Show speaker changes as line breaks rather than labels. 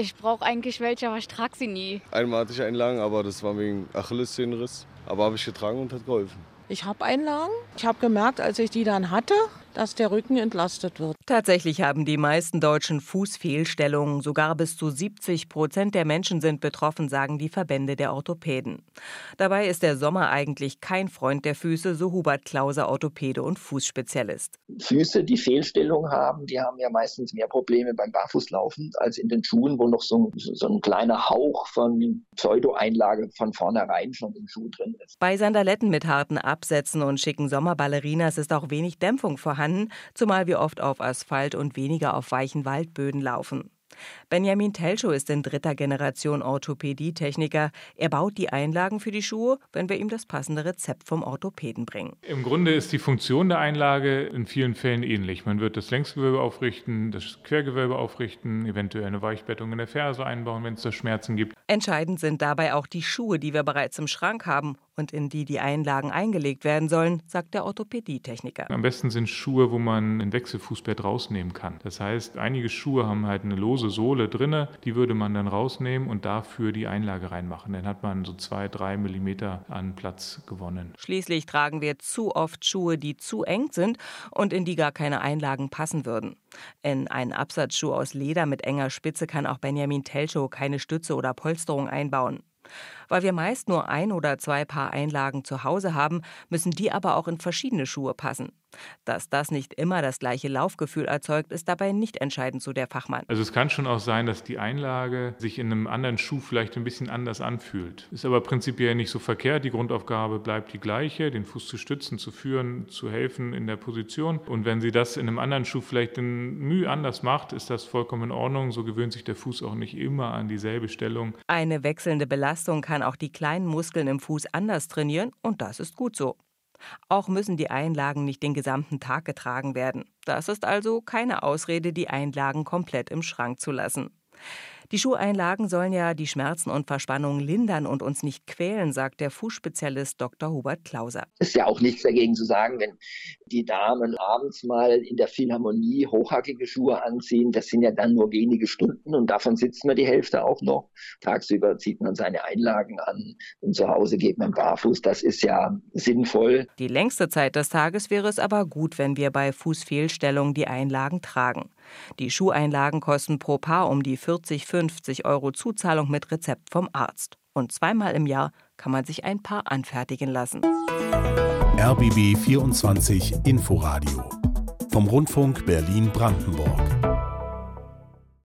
Ich brauche eigentlich welche, aber ich trage sie nie.
Einmal hatte ich Einlagen, aber das war wegen Achillessehnenriss. Aber habe ich getragen und hat geholfen.
Ich habe Einlagen. Ich habe gemerkt, als ich die dann hatte, dass der Rücken entlastet wird.
Tatsächlich haben die meisten Deutschen Fußfehlstellungen. Sogar bis zu 70 Prozent der Menschen sind betroffen, sagen die Verbände der Orthopäden. Dabei ist der Sommer eigentlich kein Freund der Füße, so Hubert Klause, Orthopäde und Fußspezialist.
Füße, die Fehlstellungen haben, die haben ja meistens mehr Probleme beim Barfußlaufen als in den Schuhen, wo noch so, so ein kleiner Hauch von Pseudo-Einlage von vornherein schon im Schuh drin ist.
Bei Sandaletten mit harten Absätzen und schicken Sommerballerinas ist auch wenig Dämpfung vorhanden vorhanden, zumal wir oft auf Asphalt und weniger auf weichen Waldböden laufen. Benjamin Telschow ist in dritter Generation Orthopädietechniker. Er baut die Einlagen für die Schuhe, wenn wir ihm das passende Rezept vom Orthopäden bringen.
Im Grunde ist die Funktion der Einlage in vielen Fällen ähnlich. Man wird das Längsgewölbe aufrichten, das Quergewölbe aufrichten, eventuell eine Weichbettung in der Ferse einbauen, wenn es da Schmerzen gibt.
Entscheidend sind dabei auch die Schuhe, die wir bereits im Schrank haben und in die die Einlagen eingelegt werden sollen, sagt der Orthopädietechniker.
Am besten sind Schuhe, wo man ein Wechselfußbett rausnehmen kann. Das heißt, einige Schuhe haben halt eine lose Sohle drinne, die würde man dann rausnehmen und dafür die Einlage reinmachen. Dann hat man so zwei, drei Millimeter an Platz gewonnen.
Schließlich tragen wir zu oft Schuhe, die zu eng sind und in die gar keine Einlagen passen würden. In einen Absatzschuh aus Leder mit enger Spitze kann auch Benjamin Telschow keine Stütze oder Polsterung einbauen. Weil wir meist nur ein oder zwei Paar Einlagen zu Hause haben, müssen die aber auch in verschiedene Schuhe passen. Dass das nicht immer das gleiche Laufgefühl erzeugt, ist dabei nicht entscheidend, so der Fachmann.
Also es kann schon auch sein, dass die Einlage sich in einem anderen Schuh vielleicht ein bisschen anders anfühlt. Ist aber prinzipiell nicht so verkehrt. Die Grundaufgabe bleibt die gleiche, den Fuß zu stützen, zu führen, zu helfen in der Position. Und wenn sie das in einem anderen Schuh vielleicht in Mühe anders macht, ist das vollkommen in Ordnung. So gewöhnt sich der Fuß auch nicht immer an dieselbe Stellung.
Eine wechselnde Belastung kann auch die kleinen Muskeln im Fuß anders trainieren und das ist gut so. Auch müssen die Einlagen nicht den gesamten Tag getragen werden. Das ist also keine Ausrede, die Einlagen komplett im Schrank zu lassen. Die Schuheinlagen sollen ja die Schmerzen und Verspannungen lindern und uns nicht quälen, sagt der Fußspezialist Dr. Hubert Klauser.
Es ist ja auch nichts dagegen zu sagen, wenn die Damen abends mal in der Philharmonie hochhackige Schuhe anziehen. Das sind ja dann nur wenige Stunden und davon sitzt man die Hälfte auch noch. Tagsüber zieht man seine Einlagen an und zu Hause geht man barfuß. Das ist ja sinnvoll.
Die längste Zeit des Tages wäre es aber gut, wenn wir bei Fußfehlstellung die Einlagen tragen. Die Schuheinlagen kosten pro Paar um die 40, 50 Euro Zuzahlung mit Rezept vom Arzt. Und zweimal im Jahr kann man sich ein Paar anfertigen lassen.
RBB 24 Inforadio vom Rundfunk Berlin-Brandenburg.